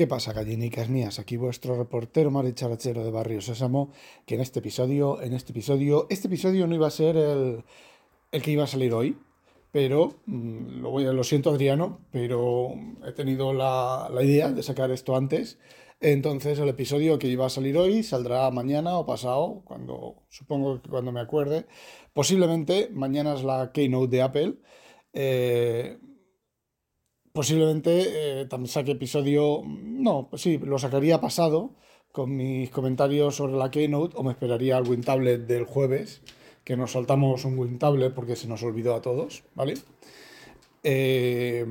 ¿Qué pasa, gallinicas mías? Aquí vuestro reportero maricharachero de Barrio Sésamo, que en este episodio, en este episodio, este episodio no iba a ser el, el que iba a salir hoy, pero mm, lo siento Adriano, pero he tenido la, la idea de sacar esto antes. Entonces el episodio que iba a salir hoy saldrá mañana o pasado, cuando supongo que cuando me acuerde. Posiblemente mañana es la keynote de Apple. Eh, posiblemente eh, también saque episodio, no, pues sí, lo sacaría pasado con mis comentarios sobre la Keynote o me esperaría al WinTablet del jueves, que nos saltamos un WinTablet porque se nos olvidó a todos, ¿vale? Eh,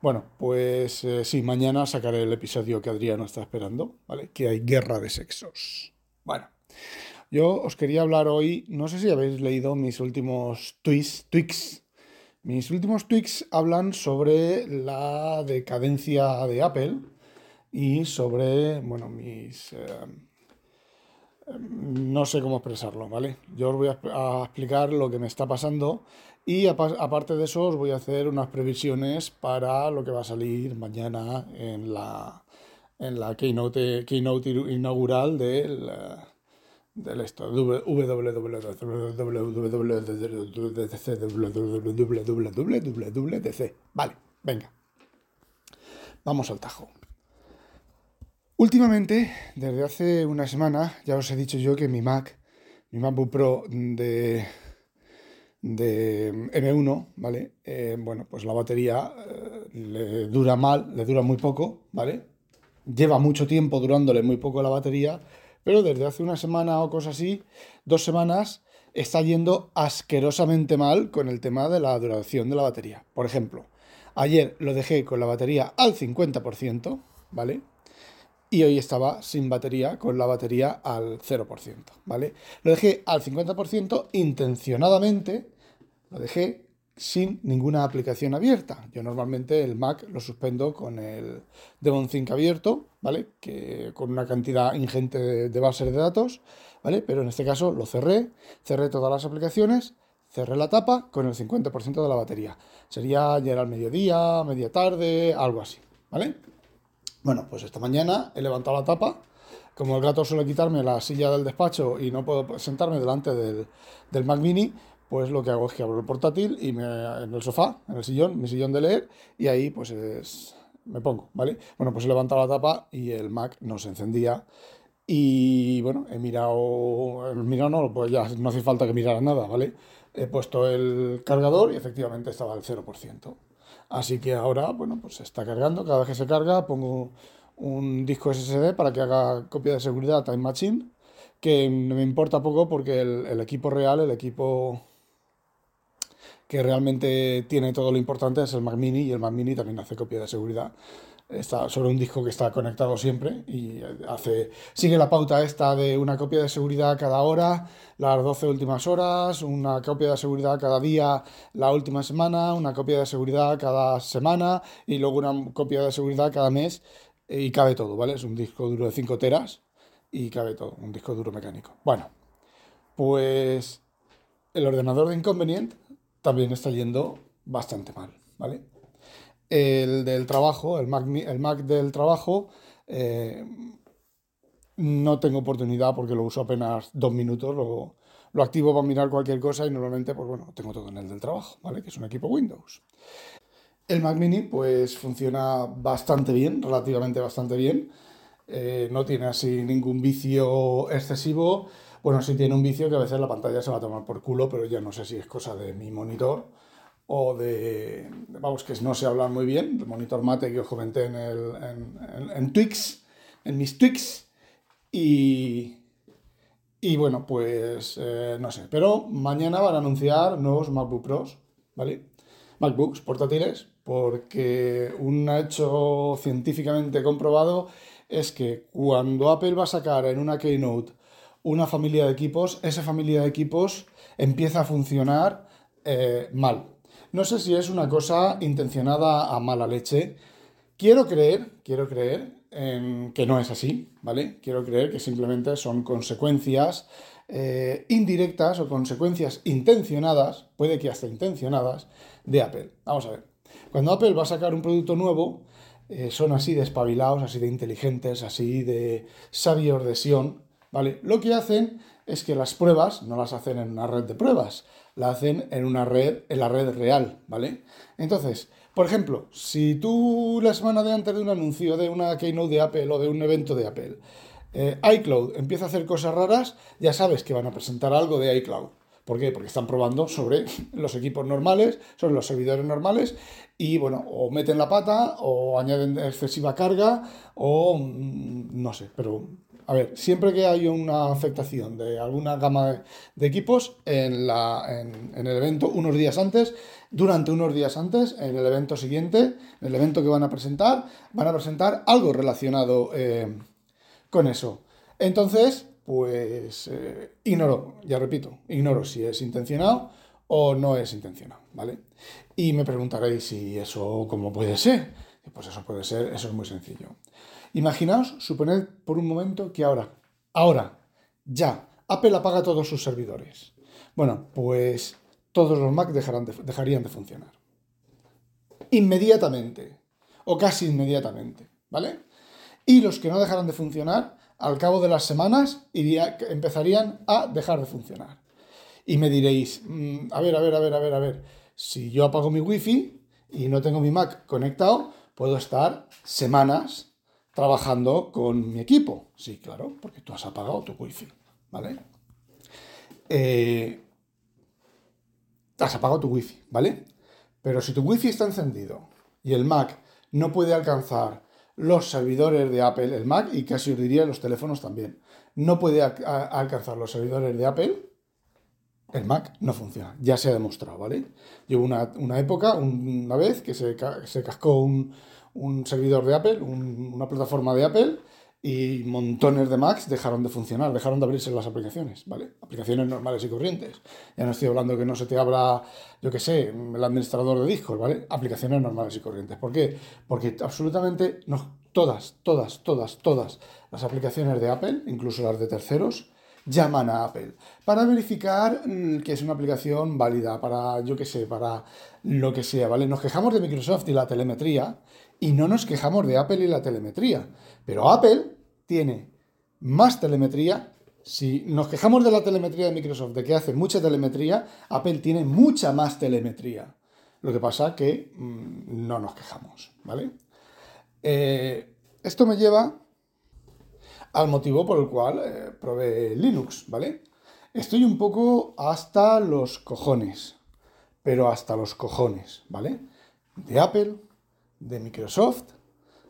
bueno, pues eh, sí, mañana sacaré el episodio que Adriano está esperando, ¿vale? Que hay guerra de sexos. Bueno, yo os quería hablar hoy, no sé si habéis leído mis últimos tweets, tweets mis últimos tweets hablan sobre la decadencia de Apple y sobre, bueno, mis... Eh, no sé cómo expresarlo, ¿vale? Yo os voy a, explicar lo que me está pasando y aparte de eso os voy a hacer unas previsiones para lo que va a salir mañana en la, en la keynote, keynote inaugural del del esto, www. Vale, venga. Vamos al tajo. Últimamente, desde hace una semana, ya os he dicho yo que mi Mac, mi MacBook Pro de, de M1, ¿vale? Eh, bueno, pues la batería eh, le dura mal, le dura muy poco, ¿vale? Lleva mucho tiempo durándole muy poco la batería pero desde hace una semana o cosa así, dos semanas, está yendo asquerosamente mal con el tema de la duración de la batería. Por ejemplo, ayer lo dejé con la batería al 50%, ¿vale? Y hoy estaba sin batería, con la batería al 0%, ¿vale? Lo dejé al 50% intencionadamente, lo dejé sin ninguna aplicación abierta. Yo normalmente el Mac lo suspendo con el Devon abierto, ¿vale? Que con una cantidad ingente de, bases de datos, ¿vale? Pero en este caso lo cerré, cerré todas las aplicaciones, cerré la tapa con el 50% de la batería. Sería ayer al mediodía, media tarde, algo así, ¿vale? Bueno, pues esta mañana he levantado la tapa. Como el gato suele quitarme la silla del despacho y no puedo sentarme delante del, del Mac Mini, pues lo que hago es que abro el portátil y me, en el sofá, en el sillón, mi sillón de leer, y ahí pues es, me pongo, ¿vale? Bueno, pues he levantado la tapa y el Mac no se encendía. Y bueno, he mirado, he mirado no, pues ya no hace falta que mirara nada, ¿vale? He puesto el cargador y efectivamente estaba al 0%. Así que ahora, bueno, pues se está cargando. Cada vez que se carga pongo un disco SSD para que haga copia de seguridad Time Machine, que me importa poco porque el equipo real, el equipo que realmente tiene todo lo importante es el Mac Mini y el Mac Mini también hace copia de seguridad. Está sobre un disco que está conectado siempre y hace sigue la pauta esta de una copia de seguridad cada hora, las 12 últimas horas, una copia de seguridad cada día la última semana, una copia de seguridad cada semana y luego una copia de seguridad cada mes y cabe todo, ¿vale? Es un disco duro de 5 teras y cabe todo, un disco duro mecánico. Bueno, pues el ordenador de inconveniente también está yendo bastante mal, ¿vale? El del trabajo, el Mac, el Mac del trabajo, eh, no tengo oportunidad porque lo uso apenas dos minutos, lo, activo para mirar cualquier cosa y normalmente, pues bueno, tengo todo en el del trabajo, ¿vale? Que es un equipo Windows. El Mac Mini, pues funciona bastante bien, relativamente bastante bien. Eh, no tiene así ningún vicio excesivo bueno, sí tiene un vicio que a veces la pantalla se va a tomar por culo, pero ya no sé si es cosa de mi monitor o de, vamos, que no sé hablar muy bien, el monitor mate que os comenté en, el, en, Twix, en mis Twix, y, y bueno, pues eh, no sé, pero mañana van a anunciar nuevos MacBook Pros, ¿vale? MacBooks portátiles, porque un hecho científicamente comprobado es que cuando Apple va a sacar en una Keynote una familia de equipos, esa familia de equipos empieza a funcionar eh, mal. No sé si es una cosa intencionada a mala leche. Quiero creer, quiero creer en que no es así, ¿vale? Quiero creer que simplemente son consecuencias eh, indirectas o consecuencias intencionadas, puede que hasta intencionadas, de Apple. Vamos a ver. Cuando Apple va a sacar un producto nuevo, eh, son así de espabilados, así de inteligentes, así de sabios de Sion, ¿vale? Lo que hacen es que las pruebas no las hacen en una red de pruebas, la hacen en una red, en la red real, ¿vale? Entonces, por ejemplo, si tú la semana de antes de un anuncio de una keynote de Apple o de un evento de Apple, eh, iCloud empieza a hacer cosas raras, ya sabes que van a presentar algo de iCloud. ¿Por qué? Porque están probando sobre los equipos normales, sobre los servidores normales y bueno, o meten la pata o añaden excesiva carga o mm, no sé, pero a ver, siempre que hay una afectación de alguna gama de, equipos en, el evento unos días antes, durante unos días antes, en el evento siguiente, en el evento que van a presentar, van a presentar algo relacionado eh, con eso. Entonces, pues eh, ignoro, ya repito, ignoro si es intencionado o no es intencionado, ¿vale? Y me preguntaréis si eso, ¿cómo puede ser? Pues eso puede ser, eso es muy sencillo. Imaginaos, suponed por un momento que ahora, ahora, ya, Apple apaga todos sus servidores. Bueno, pues todos los Mac dejarán dejarían de funcionar. Inmediatamente, o casi inmediatamente, ¿vale? Y los que no dejaran de funcionar, al cabo de las semanas, empezarían a dejar de funcionar. Y me diréis, mm, a ver, a ver, a ver, a ver, a ver, si yo apago mi wifi y no tengo mi Mac conectado, puedo estar semanas trabajando con mi equipo. Sí, claro, porque tú has apagado tu wifi, ¿vale? Eh, has apagado tu wifi, ¿vale? Pero si tu wifi está encendido y el Mac no puede alcanzar los servidores de Apple, el Mac y casi os diría los teléfonos también, no puede alcanzar los servidores de Apple, el Mac no funciona. Ya se ha demostrado, ¿vale? Llevo una, época, una vez, que se, se cascó un, un servidor de Apple, una plataforma de Apple, y montones de Macs dejaron de funcionar, dejaron de abrirse las aplicaciones, ¿vale? Aplicaciones normales y corrientes. Ya no estoy hablando que no se te abra, yo qué sé, el administrador de discos, ¿vale? Aplicaciones normales y corrientes. ¿Por qué? Porque absolutamente no, todas, todas, todas, todas las aplicaciones de Apple, incluso las de terceros, llaman a Apple para verificar mm, que es una aplicación válida, para, yo qué sé, para lo que sea, ¿vale? Nos quejamos de Microsoft y la telemetría y no nos quejamos de Apple y la telemetría. Pero Apple tiene más telemetría. Si nos quejamos de la telemetría de Microsoft, de que hace mucha telemetría, Apple tiene mucha más telemetría. Lo que pasa que mm, no nos quejamos, ¿vale? Eh, esto me lleva al motivo por el cual eh, probé Linux, ¿vale? Estoy un poco hasta los cojones, pero hasta los cojones, ¿vale? De Apple, de Microsoft,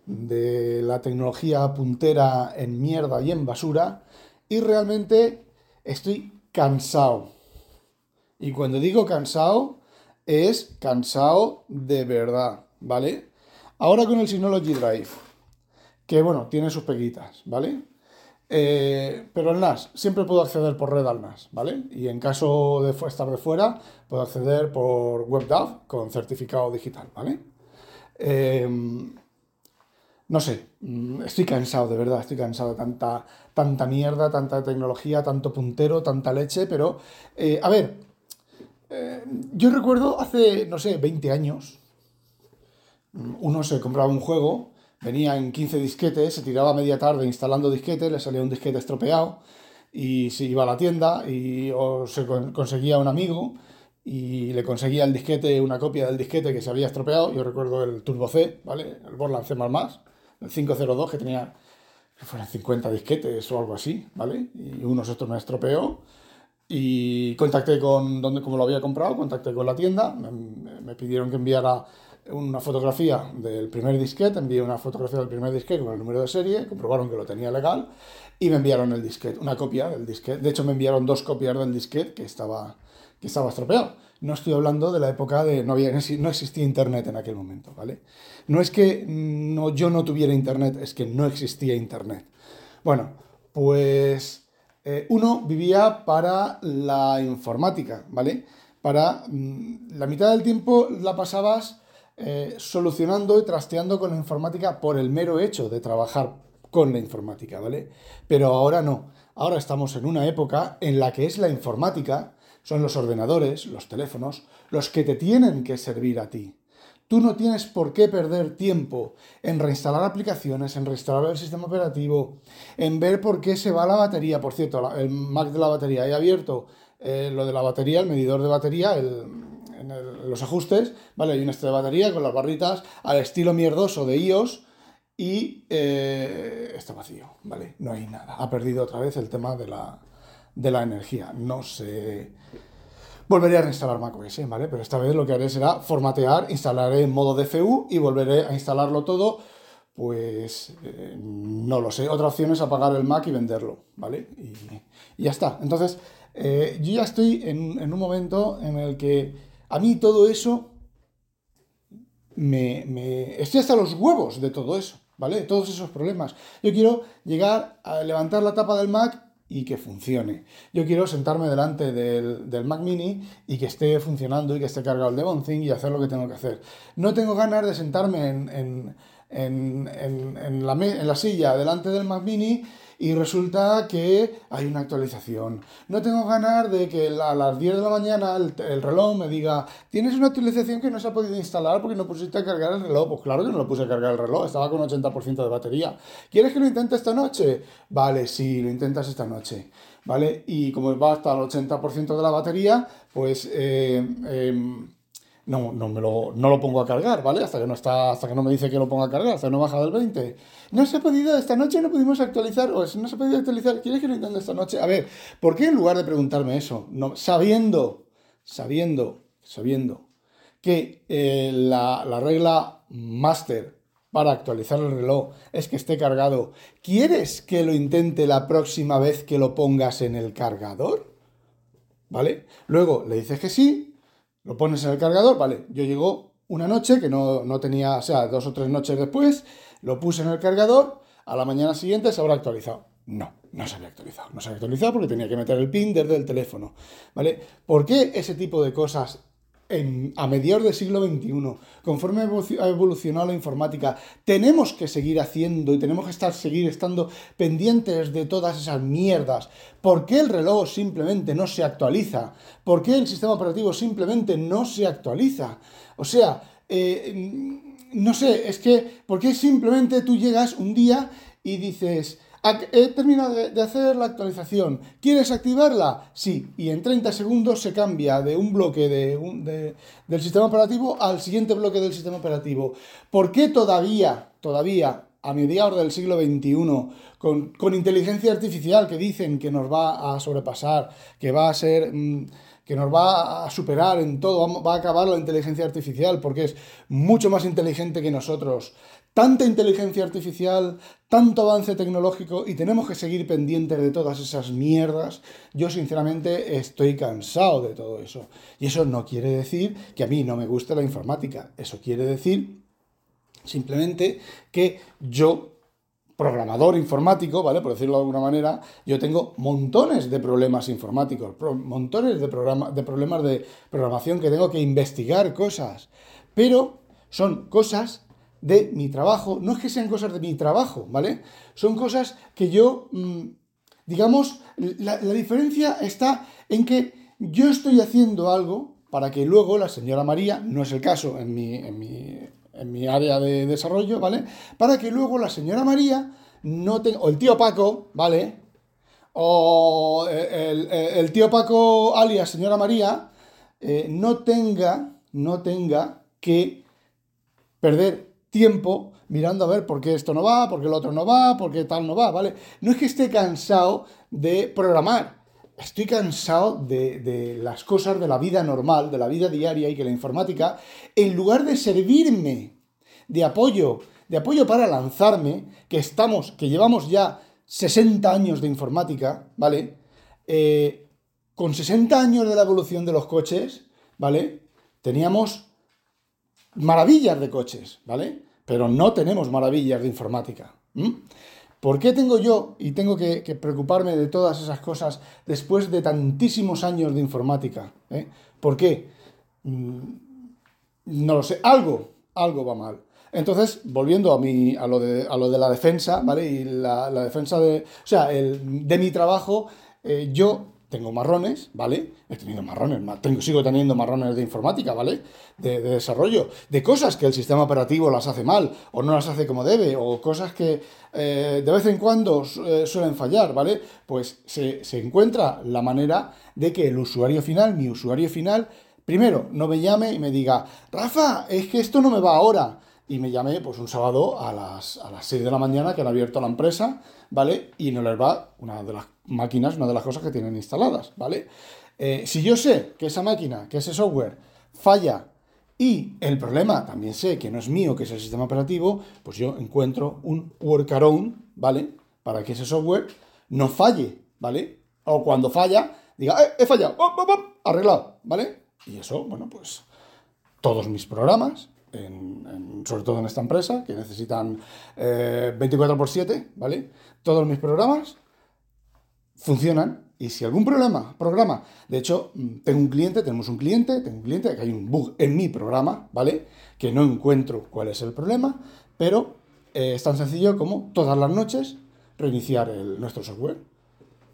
de la tecnología puntera en mierda y en basura, y realmente estoy cansado. Y cuando digo cansado, es cansado de verdad, ¿vale? Ahora con el Synology Drive, que bueno, tiene sus peguitas, ¿vale? Eh, pero el NAS, siempre puedo acceder por red al NAS, ¿vale? Y en caso de estar de fuera, puedo acceder por WebDAV con certificado digital, ¿vale? Em, no sé, mm, estoy cansado, de verdad, estoy cansado de tanta, tanta mierda, tanta tecnología, tanto puntero, tanta leche, pero, eh, a ver, eh, yo recuerdo hace, no sé, 20 años, mm, uno se compraba un juego, venía en 15 disquetes, se tiraba media tarde instalando disquetes, le salía un disquete estropeado, y se iba a la tienda y o se conseguía un amigo y le conseguía el disquete, una copia del disquete que se había estropeado. Yo recuerdo el Turbo C, ¿vale? El Borland C++, el 502 que tenía, que fueron 50 disquetes o algo así, ¿vale? Y uno de estos me estropeó y contacté con, donde, como lo había comprado, contacté con la tienda, me, pidieron que enviara una fotografía del primer disquete, envié una fotografía del primer disquete con el número de serie, comprobaron que lo tenía legal y me enviaron el disquete, una copia del disquete. De hecho, me enviaron dos copias del disquete que estaba que estaba estropeado. No estoy hablando de la época de no, había, no existía internet en aquel momento, ¿vale? No es que no, yo no tuviera internet, es que no existía internet. Bueno, pues eh, uno vivía para la informática, ¿vale? Para mm, la mitad del tiempo la pasabas eh, solucionando y trasteando con la informática por el mero hecho de trabajar con la informática, ¿vale? Pero ahora no. Ahora estamos en una época en la que es la informática, son los ordenadores, los teléfonos, los que te tienen que servir a ti. Tú no tienes por qué perder tiempo en reinstalar aplicaciones, en reinstalar el sistema operativo, en ver por qué se va la batería. Por cierto, el Mac de la batería. He abierto eh, lo de la batería, el medidor de batería, en los ajustes, ¿vale? Hay un este de batería con las barritas al estilo mierdoso de iOS y eh, está vacío, ¿vale? No hay nada. Ha perdido otra vez el tema de la, de la energía. No sé. Volveré a reinstalar macOS, ¿vale? Pero esta vez lo que haré será formatear, instalaré en modo DFU y volveré a instalarlo todo. Pues eh, no lo sé. Otra opción es apagar el Mac y venderlo, ¿vale? Y, ya está. Entonces, eh, yo ya estoy en, en, un momento en el que a mí todo eso me, me. Estoy hasta los huevos de todo eso. ¿vale? Todos esos problemas. Yo quiero llegar a levantar la tapa del Mac y que funcione. Yo quiero sentarme delante del, Mac Mini y que esté funcionando y que esté cargado el Devon y hacer lo que tengo que hacer. No tengo ganas de sentarme en, en, la, en la silla delante del Mac Mini y resulta que hay una actualización. No tengo ganas de que a las 10 de la mañana el, reloj me diga, tienes una actualización que no se ha podido instalar porque no pusiste a cargar el reloj. Pues claro que no lo puse a cargar el reloj, estaba con 80% de batería. ¿Quieres que lo intente esta noche? Vale, sí, lo intentas esta noche. ¿Vale? Y como va hasta el 80% de la batería, pues... Eh, em, no, no, me lo, no lo pongo a cargar, ¿vale? Hasta que no está, hasta que no me dice que lo ponga a cargar, hasta que no baja del 20. No se ha podido, esta noche no pudimos actualizar, o no se ha podido actualizar, ¿quieres que lo intente esta noche? A ver, ¿por qué en lugar de preguntarme eso, sabiendo, sabiendo, sabiendo que eh, la, la regla máster para actualizar el reloj es que esté cargado, ¿quieres que lo intente la próxima vez que lo pongas en el cargador? ¿Vale? Luego le dices que sí, lo pones en el cargador, vale, yo llego una noche que no, tenía, o sea, dos o tres noches después, lo puse en el cargador, a la mañana siguiente se habrá actualizado. No, no se había actualizado. No se había actualizado porque tenía que meter el PIN desde el teléfono. ¿Vale? ¿Por qué ese tipo de cosas a mediados del siglo XXI, conforme ha evolucionado la informática, tenemos que seguir haciendo y tenemos que estar, seguir estando pendientes de todas esas mierdas. ¿Por qué el reloj simplemente no se actualiza? ¿Por qué el sistema operativo simplemente no se actualiza? O sea, eh, no sé, es que, ¿por qué simplemente tú llegas un día y dices, He terminado de hacer la actualización. ¿Quieres activarla? Sí. Y en 30 segundos se cambia de un bloque de, del sistema operativo al siguiente bloque del sistema operativo. ¿Por qué todavía, todavía, a mediados del siglo XXI, con, con inteligencia artificial que dicen que nos va a sobrepasar, que va a ser... Mm, que nos va a superar en todo, va a acabar la inteligencia artificial porque es mucho más inteligente que nosotros, tanta inteligencia artificial, tanto avance tecnológico y tenemos que seguir pendientes de todas esas mierdas. Yo sinceramente estoy cansado de todo eso. Y eso no quiere decir que a mí no me guste la informática. Eso quiere decir simplemente que yo programador informático, ¿vale? Por decirlo de alguna manera, yo tengo montones de problemas informáticos, montones de, de problemas de programación que tengo que investigar cosas, pero son cosas de mi trabajo, no es que sean cosas de mi trabajo, ¿vale? Son cosas que yo, mm, digamos, la, diferencia está en que yo estoy haciendo algo para que luego la señora María, no es el caso en mi, en mi, área de desarrollo, ¿vale? Para que luego la señora María no tenga, o el tío Paco, ¿vale? O el, tío Paco alias señora María, eh, no tenga, no tenga que perder tiempo mirando a ver por qué esto no va, por qué el otro no va, por qué tal no va, ¿vale? No es que esté cansado de programar, estoy cansado de, las cosas de la vida normal, de la vida diaria y que la informática, en lugar de servirme de apoyo, de apoyo para lanzarme, que estamos, que llevamos ya 60 años de informática, ¿vale? Eh, con 60 años de la evolución de los coches, ¿vale? Teníamos maravillas de coches, ¿vale? Pero no tenemos maravillas de informática. ¿Por qué tengo yo y tengo que, preocuparme de todas esas cosas después de tantísimos años de informática? ¿eh? ¿Por qué? Mm, no lo sé, algo, algo va mal. Entonces, volviendo a, mi, a, lo, de, a lo de la defensa, ¿vale? Y la, defensa de, o sea, el, de mi trabajo, eh, yo tengo marrones, ¿vale? He tenido marrones, tengo, sigo teniendo marrones de informática, ¿vale? De, desarrollo, de cosas que el sistema operativo las hace mal o no las hace como debe, o cosas que eh, de vez en cuando eh, suelen fallar, ¿vale? Pues se, se encuentra la manera de que el usuario final, mi usuario final, primero no me llame y me diga, Rafa, es que esto no me va ahora y me llamé pues un sábado a las, a las 6 de la mañana que han abierto la empresa, ¿vale? Y no les va una de las máquinas, una de las cosas que tienen instaladas, ¿vale? Eh, si yo sé que esa máquina, que ese software falla y el problema también sé que no es mío, que es el sistema operativo, pues yo encuentro un workaround, ¿vale? Para que ese software no falle, ¿vale? O cuando falla, diga, ¡eh, he fallado! arreglado, ¿vale? Y eso, bueno, pues todos mis programas, sobre todo en esta empresa, que necesitan 24 x 7, ¿vale? Todos mis programas funcionan y si algún problema, programa, de hecho, mm, tengo un cliente, tenemos un cliente, tengo un cliente, que hay un bug en mi programa, ¿vale? Que no encuentro cuál es el problema, pero eh, es tan sencillo como todas las noches reiniciar nuestro software,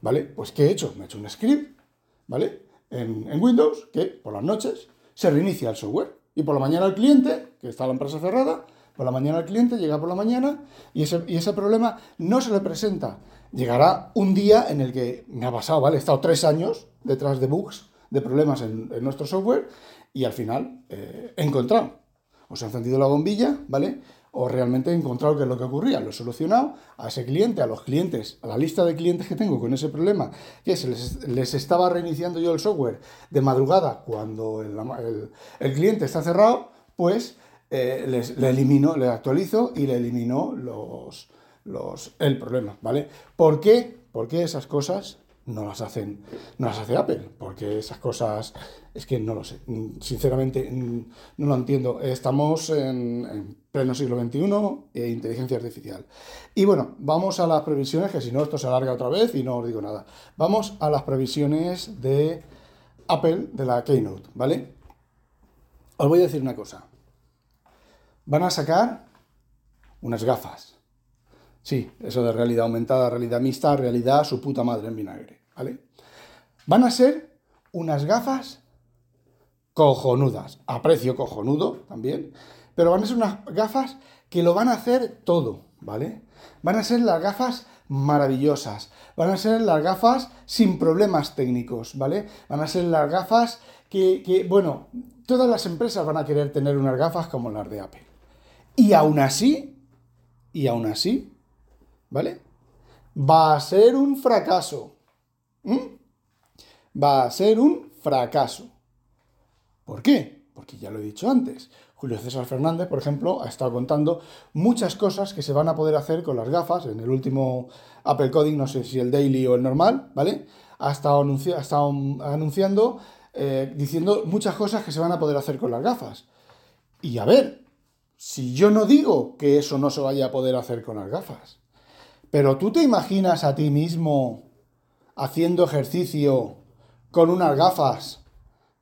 ¿vale? Pues ¿qué he hecho? Me he hecho un script, ¿vale? En, en Windows que por las noches se reinicia el software. Y por la mañana el cliente, que está la empresa cerrada, por la mañana el cliente llega por la mañana y ese, y ese problema no se le presenta. Llegará un día en el que me ha pasado, ¿vale? He estado tres años detrás de bugs, de problemas en, nuestro software y al final eh, he encontrado. Os he encendido la bombilla, ¿vale? o realmente he encontrado qué es lo que ocurría. Lo he solucionado a ese cliente, a los clientes, a la lista de clientes que tengo con ese problema, que se les, estaba reiniciando yo el software de madrugada cuando el, cliente está cerrado, pues eh, le elimino, le actualizo y le elimino los, los, el problema, ¿vale? ¿Por qué? Porque esas cosas no las hacen, no las hace Apple, porque esas cosas es que no lo sé, sinceramente no lo entiendo. Estamos en, pleno siglo XXI e inteligencia artificial. Y bueno, vamos a las previsiones, que si no esto se alarga otra vez y no os digo nada. Vamos a las previsiones de Apple de la Keynote, ¿vale? Os voy a decir una cosa. Van a sacar unas gafas. Sí, eso de realidad aumentada, realidad mixta, realidad su puta madre en vinagre. ¿vale? Van a ser unas gafas cojonudas, a precio cojonudo también, pero van a ser unas gafas que lo van a hacer todo, ¿vale? Van a ser las gafas maravillosas, van a ser las gafas sin problemas técnicos, ¿vale? Van a ser las gafas que, que, bueno, todas las empresas van a querer tener unas gafas como las de Apple. Y aún así, y aún así, ¿vale? Va a ser un fracaso. ¿Mm? va a ser un fracaso. ¿Por qué? Porque ya lo he dicho antes. Julio César Fernández, por ejemplo, ha estado contando muchas cosas que se van a poder hacer con las gafas. En el último Apple Coding, no sé si el daily o el normal, ¿vale? Ha estado, anunciando, eh, diciendo muchas cosas que se van a poder hacer con las gafas. Y a ver, si yo no digo que eso no se vaya a poder hacer con las gafas, pero tú te imaginas a ti mismo haciendo ejercicio con unas gafas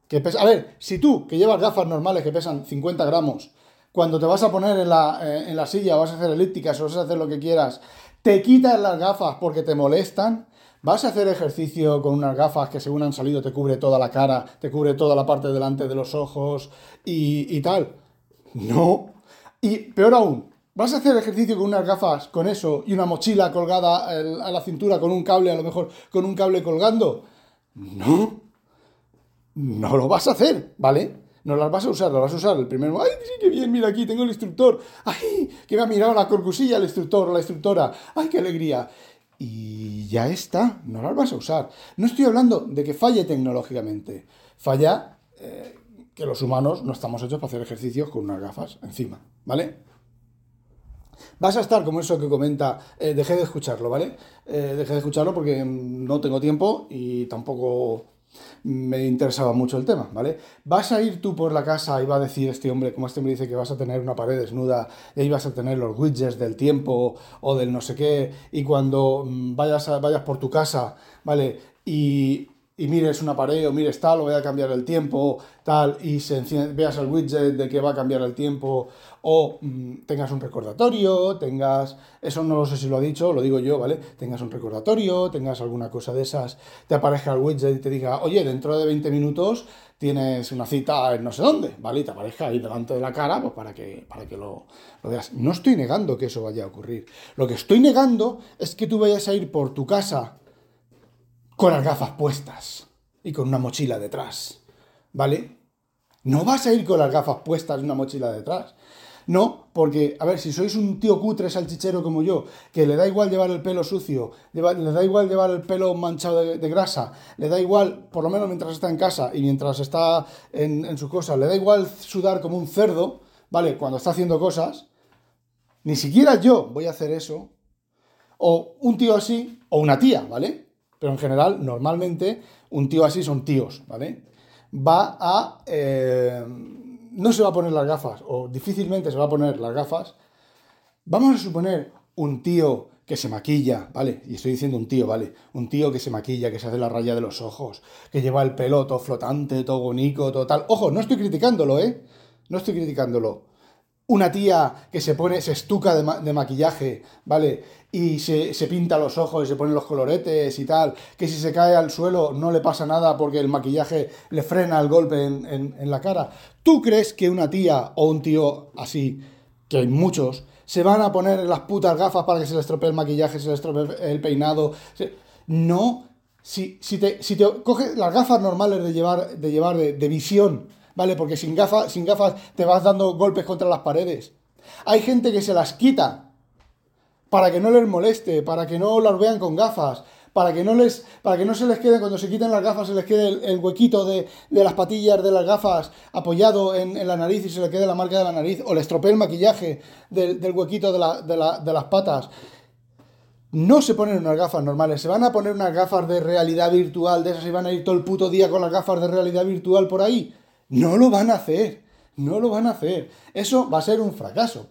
que pesan... A ver, si tú, que llevas gafas normales que pesan 50 gramos, cuando te vas a poner en la, eh, en la silla, vas a hacer elípticas o vas a hacer lo que quieras, te quitas las gafas porque te molestan, vas a hacer ejercicio con unas gafas que según han salido te cubre toda la cara, te cubre toda la parte delante de los ojos y, y tal. No. Y peor aún, ¿Vas a hacer ejercicio con unas gafas, con eso, y una mochila colgada a la cintura con un cable, a lo mejor con un cable colgando? No. No lo vas a hacer, ¿vale? No las vas a usar, las vas a usar el primero. ¡Ay, sí, qué bien! Mira aquí, tengo el instructor. ¡Ay! Que me ha mirado la corcusilla el instructor la instructora. ¡Ay, qué alegría! Y ya está, no las vas a usar. No estoy hablando de que falle tecnológicamente. Falla eh, que los humanos no estamos hechos para hacer ejercicios con unas gafas encima, ¿vale? Vas a estar como eso que comenta, eh, dejé de escucharlo, ¿vale? Eh, dejé de escucharlo porque no tengo tiempo y tampoco me interesaba mucho el tema, ¿vale? Vas a ir tú por la casa y va a decir este hombre, como este me dice que vas a tener una pared desnuda y ahí vas a tener los widgets del tiempo o del no sé qué, y cuando mm, vayas, a, vayas por tu casa, ¿vale? Y, y mires una pared o mires tal, o voy a cambiar el tiempo, tal, y se veas el widget de que va a cambiar el tiempo, o mm, tengas un recordatorio, tengas, eso no lo sé si lo ha dicho, lo digo yo, ¿vale? Tengas un recordatorio, tengas alguna cosa de esas, te aparezca el widget y te diga, oye, dentro de 20 minutos tienes una cita en no sé dónde, ¿vale? Y te aparezca ahí delante de la cara, pues para que, para que lo, lo veas. No estoy negando que eso vaya a ocurrir. Lo que estoy negando es que tú vayas a ir por tu casa con las gafas puestas y con una mochila detrás, ¿vale? No vas a ir con las gafas puestas y una mochila detrás. No, porque, a ver, si sois un tío cutre salchichero como yo, que le da igual llevar el pelo sucio, le da igual llevar el pelo manchado de, grasa, le da igual, por lo menos mientras está en casa y mientras está en, en sus cosas, le da igual sudar como un cerdo, ¿vale? Cuando está haciendo cosas, ni siquiera yo voy a hacer eso. O un tío así, o una tía, ¿vale? pero en general, normalmente, un tío así son tíos, ¿vale? Va a... Eh, no se va a poner las gafas, o difícilmente se va a poner las gafas. Vamos a suponer un tío que se maquilla, ¿vale? Y estoy diciendo un tío, ¿vale? Un tío que se maquilla, que se hace la raya de los ojos, que lleva el pelo todo flotante, todo bonito, todo tal. Ojo, no estoy criticándolo, ¿eh? No estoy criticándolo una tía que se pone, se estuca de, maquillaje, ¿vale? Y se, pinta los ojos y se pone los coloretes y tal, que si se cae al suelo no le pasa nada porque el maquillaje le frena el golpe en, la cara. ¿Tú crees que una tía o un tío así, que hay muchos, se van a poner las putas gafas para que se les estropee el maquillaje, se les estropee el peinado? No, si, si, te, si te coges las gafas normales de llevar, de, llevar de visión, ¿vale? Porque sin gafas, sin gafas te vas dando golpes contra las paredes. Hay gente que se las quita para que no les moleste, para que no las vean con gafas, para que no, les, para que no se les quede, cuando se quiten las gafas, se les quede el, huequito de, las patillas de las gafas apoyado en, la nariz y se le quede la marca de la nariz, o le estropee el maquillaje del, huequito de, de las patas. No se ponen unas gafas normales, se van a poner unas gafas de realidad virtual, de esas y van a ir todo el puto día con las gafas de realidad virtual por ahí. No lo van a hacer, no lo van a hacer. Eso va a ser un fracaso.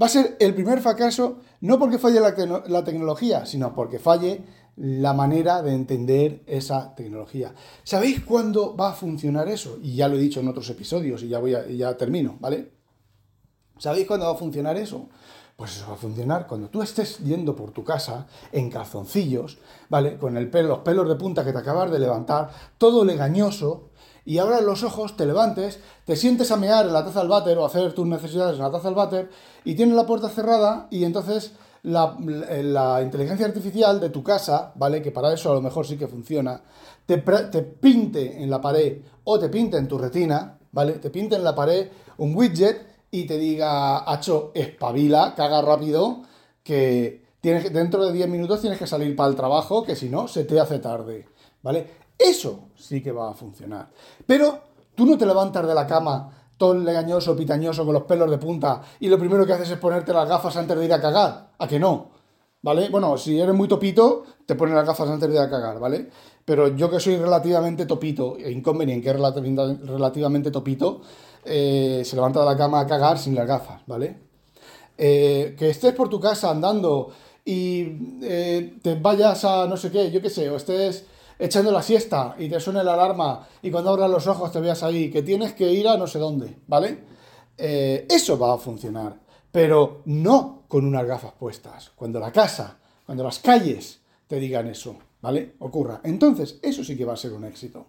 Va a ser el primer fracaso no porque falle la, tecnología, sino porque falle la manera de entender esa tecnología. ¿Sabéis cuándo va a funcionar eso? Y ya lo he dicho en otros episodios y ya, voy ya termino, ¿vale? ¿Sabéis cuándo va a funcionar eso? Pues eso va a funcionar cuando tú estés yendo por tu casa en calzoncillos, ¿vale? Con los pelos de punta que te acabas de levantar, todo legañoso, y abras los ojos, te levantes, te sientes a mear en la taza del váter o hacer tus necesidades en la taza del váter y tienes la puerta cerrada y entonces la, inteligencia artificial de tu casa, ¿vale? Que para eso a lo mejor sí que funciona, te, te pinte en la pared o te pinte en tu retina, ¿vale? Te pinte en la pared un widget y te diga, Hacho, espabila, caga rápido, que tienes, dentro de 10 minutos tienes que salir para el trabajo, que si no, se te hace tarde, ¿vale? Eso sí que va a funcionar. Pero tú no te levantas de la cama todo legañoso, pitañoso, con los pelos de punta, y lo primero que haces es ponerte las gafas antes de ir a cagar. ¿A que no? ¿Vale? Bueno, si eres muy topito, te pones las gafas antes de ir a cagar, ¿vale? Pero yo que soy relativamente topito, e inconveniente que es relativamente topito, eh, se levanta de la cama a cagar sin las gafas, ¿vale? Eh, que estés por tu casa andando y eh, te vayas a no sé qué, yo qué sé, o estés echando la siesta y te suene la alarma y cuando abras los ojos te veas ahí que tienes que ir a no sé dónde, ¿vale? Eh, eso va a funcionar, pero no con unas gafas puestas. Cuando la casa, cuando las calles te digan eso, ¿vale? Ocurra. Entonces, eso sí que va a ser un éxito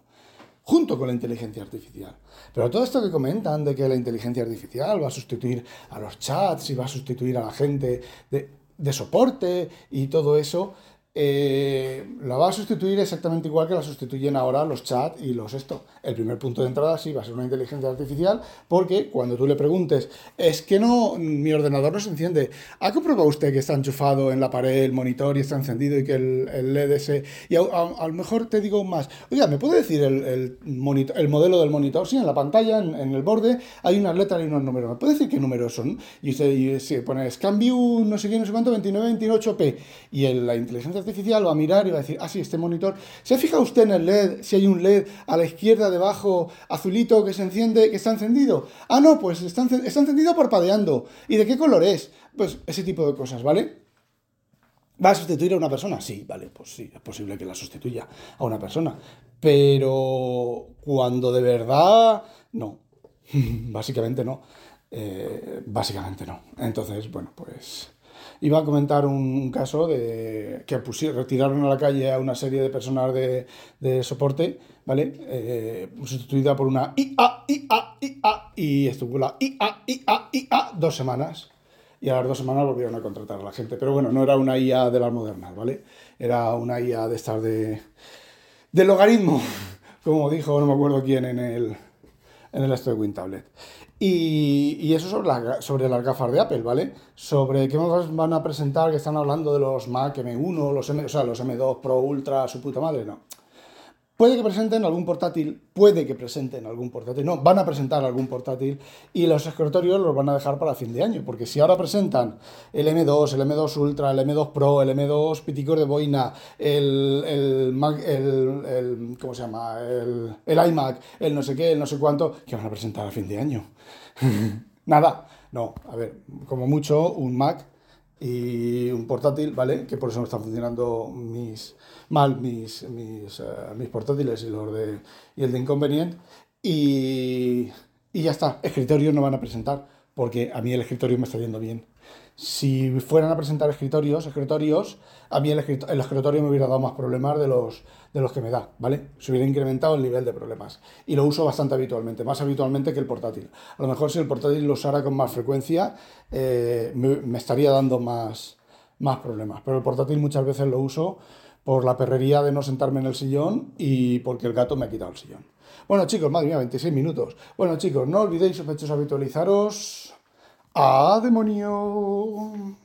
junto con la inteligencia artificial. Pero todo esto que comentan de que la inteligencia artificial va a sustituir a los chats y va a sustituir a la gente de, de soporte y todo eso, eh, la va a sustituir exactamente igual que la sustituyen ahora los chats y los esto. El primer punto de entrada sí va a ser una inteligencia artificial porque cuando tú le preguntes, es que no, mi ordenador no se enciende, ¿ha comprobado usted que está enchufado en la pared el monitor y está encendido y que el, LED ese... Y a, lo mejor te digo más, oiga, ¿me puede decir el, monitor, el modelo del monitor? Sí, en la pantalla, en, el borde, hay unas letras y unos números. ¿Me puede decir qué números son? Y usted y, pone ScanView, no sé qué, no sé cuánto, 2928P. Y la inteligencia artificial va a mirar y va a decir, ah, sí, este monitor. ¿Se fija usted en el LED? Si hay un LED a la izquierda, debajo, azulito, que se enciende, que está encendido. Ah, no, pues está, está encendido parpadeando. ¿Y de qué color es? Pues ese tipo de cosas, ¿vale? ¿Va a sustituir a una persona? Sí, vale, pues sí, es posible que la sustituya a una persona. Pero cuando de verdad, no. Básicamente no. Eh, básicamente no. Entonces, bueno, pues iba a comentar un caso de que pusieron, retiraron a la calle a una serie de personas de, soporte, ¿vale? Eh, sustituida por una IA, IA, IA, y estuvo la IA, IA, IA dos semanas. Y a las dos semanas volvieron a contratar a la gente. Pero bueno, no era una IA de las modernas, ¿vale? Era una IA de estas de... del logaritmo, como dijo, no me acuerdo quién en el, en el esto de WinTablet. Y, eso sobre, la, sobre las gafas de Apple, ¿vale? Sobre qué nos van a presentar, que están hablando de los Mac M1, los M, o sea, los M2 Pro Ultra, su puta madre, no. Puede que presenten algún portátil, puede que presenten algún portátil, no, van a presentar algún portátil y los escritorios los van a dejar para fin de año, porque si ahora presentan el M2, el M2 Ultra, el M2 Pro, el M2 Piticor de Boina, el, el, Mac, el, ¿cómo se llama? El, el iMac, el no sé qué, el no sé cuánto, que van a presentar a fin de año. Nada, no, a ver, como mucho un Mac y un portátil, ¿vale? Que por eso no están funcionando mis, mal mis, mis, uh, mis portátiles y, los de, y el de Inconvenient. Y, y ya está, escritorios no van a presentar, porque a mí el escritorio me está yendo bien. Si fueran a presentar escritorios, escritorios, a mí el, escritorio me hubiera dado más problemas de los, de los que me da, ¿vale? Se hubiera incrementado el nivel de problemas. Y lo uso bastante habitualmente, más habitualmente que el portátil. A lo mejor si el portátil lo usara con más frecuencia, eh, me, estaría dando más, más problemas. Pero el portátil muchas veces lo uso por la perrería de no sentarme en el sillón y porque el gato me ha quitado el sillón. Bueno chicos, madre mía, 26 minutos. Bueno chicos, no olvidéis sospechosos habitualizaros. ¡A demonio!